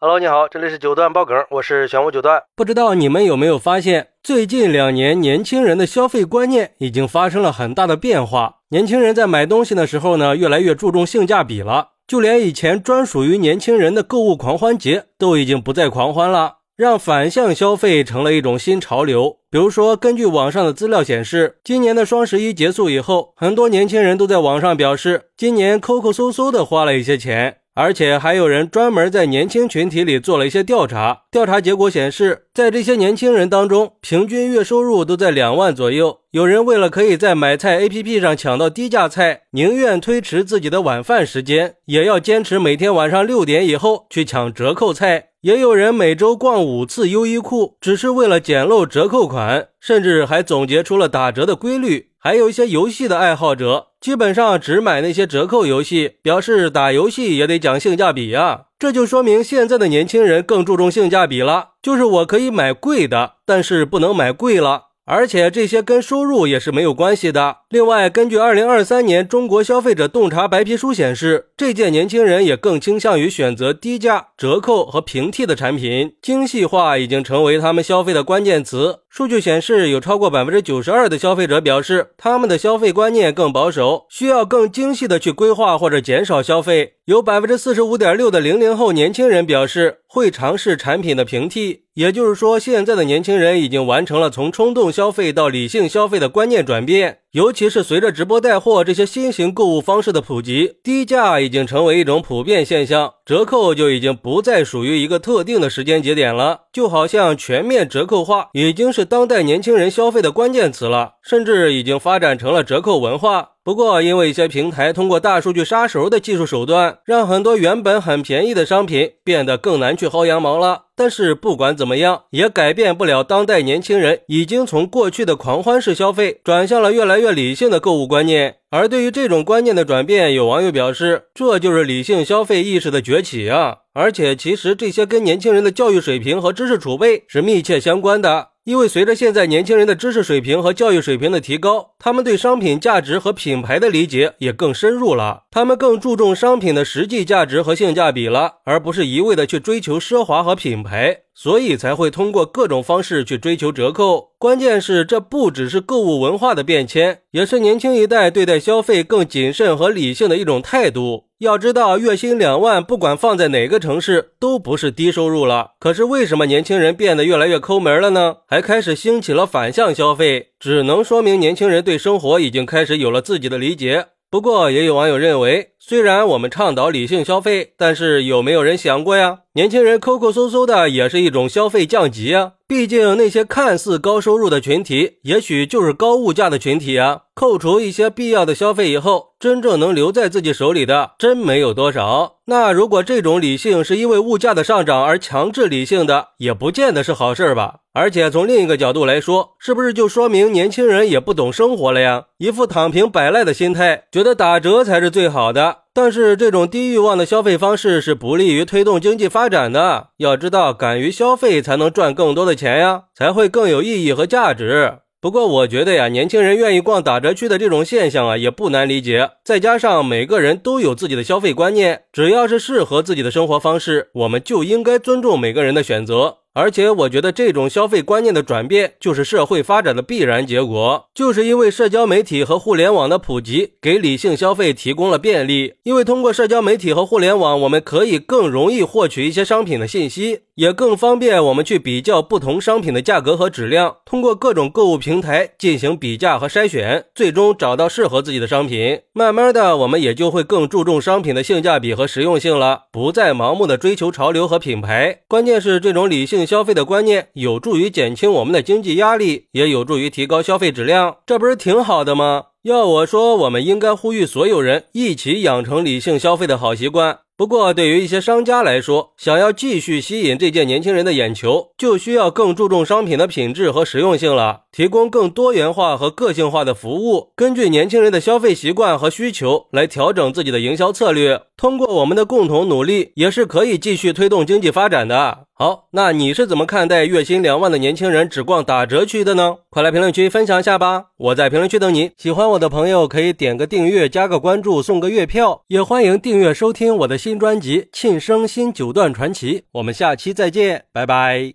Hello，你好，这里是九段爆梗，我是玄武九段。不知道你们有没有发现，最近两年年轻人的消费观念已经发生了很大的变化。年轻人在买东西的时候呢，越来越注重性价比了。就连以前专属于年轻人的购物狂欢节，都已经不再狂欢了，让反向消费成了一种新潮流。比如说，根据网上的资料显示，今年的双十一结束以后，很多年轻人都在网上表示，今年抠抠搜搜的花了一些钱。而且还有人专门在年轻群体里做了一些调查，调查结果显示，在这些年轻人当中，平均月收入都在两万左右。有人为了可以在买菜 APP 上抢到低价菜，宁愿推迟自己的晚饭时间，也要坚持每天晚上六点以后去抢折扣菜。也有人每周逛五次优衣库，只是为了捡漏折扣款，甚至还总结出了打折的规律。还有一些游戏的爱好者，基本上只买那些折扣游戏，表示打游戏也得讲性价比呀。这就说明现在的年轻人更注重性价比了，就是我可以买贵的，但是不能买贵了。而且这些跟收入也是没有关系的。另外，根据二零二三年中国消费者洞察白皮书显示，这届年轻人也更倾向于选择低价、折扣和平替的产品，精细化已经成为他们消费的关键词。数据显示，有超过百分之九十二的消费者表示，他们的消费观念更保守，需要更精细的去规划或者减少消费。有百分之四十五点六的零零后年轻人表示会尝试产品的平替。也就是说，现在的年轻人已经完成了从冲动消费到理性消费的观念转变。尤其是随着直播带货这些新型购物方式的普及，低价已经成为一种普遍现象，折扣就已经不再属于一个特定的时间节点了。就好像全面折扣化已经是当代年轻人消费的关键词了，甚至已经发展成了折扣文化。不过，因为一些平台通过大数据杀熟的技术手段，让很多原本很便宜的商品变得更难去薅羊毛了。但是不管怎么样，也改变不了当代年轻人已经从过去的狂欢式消费转向了越来越理性的购物观念。而对于这种观念的转变，有网友表示，这就是理性消费意识的崛起啊！而且，其实这些跟年轻人的教育水平和知识储备是密切相关的。因为随着现在年轻人的知识水平和教育水平的提高，他们对商品价值和品牌的理解也更深入了。他们更注重商品的实际价值和性价比了，而不是一味的去追求奢华和品牌。所以才会通过各种方式去追求折扣。关键是，这不只是购物文化的变迁，也是年轻一代对待消费更谨慎和理性的一种态度。要知道，月薪两万，不管放在哪个城市，都不是低收入了。可是，为什么年轻人变得越来越抠门了呢？还开始兴起了反向消费，只能说明年轻人对生活已经开始有了自己的理解。不过，也有网友认为，虽然我们倡导理性消费，但是有没有人想过呀？年轻人抠抠搜搜的也是一种消费降级啊！毕竟那些看似高收入的群体，也许就是高物价的群体啊。扣除一些必要的消费以后，真正能留在自己手里的，真没有多少。那如果这种理性是因为物价的上涨而强制理性的，也不见得是好事吧？而且从另一个角度来说，是不是就说明年轻人也不懂生活了呀？一副躺平摆烂的心态，觉得打折才是最好的但是这种低欲望的消费方式是不利于推动经济发展的。要知道，敢于消费才能赚更多的钱呀，才会更有意义和价值。不过我觉得呀，年轻人愿意逛打折区的这种现象啊，也不难理解。再加上每个人都有自己的消费观念，只要是适合自己的生活方式，我们就应该尊重每个人的选择。而且我觉得这种消费观念的转变，就是社会发展的必然结果。就是因为社交媒体和互联网的普及，给理性消费提供了便利。因为通过社交媒体和互联网，我们可以更容易获取一些商品的信息，也更方便我们去比较不同商品的价格和质量。通过各种购物平台进行比价和筛选，最终找到适合自己的商品。慢慢的，我们也就会更注重商品的性价比和实用性了，不再盲目的追求潮流和品牌。关键是这种理性。消费的观念有助于减轻我们的经济压力，也有助于提高消费质量，这不是挺好的吗？要我说，我们应该呼吁所有人一起养成理性消费的好习惯。不过，对于一些商家来说，想要继续吸引这届年轻人的眼球，就需要更注重商品的品质和实用性了，提供更多元化和个性化的服务，根据年轻人的消费习惯和需求来调整自己的营销策略。通过我们的共同努力，也是可以继续推动经济发展的。好，那你是怎么看待月薪两万的年轻人只逛打折区的呢？快来评论区分享一下吧！我在评论区等你。喜欢我的朋友可以点个订阅、加个关注、送个月票，也欢迎订阅收听我的新专辑《庆生新九段传奇》。我们下期再见，拜拜。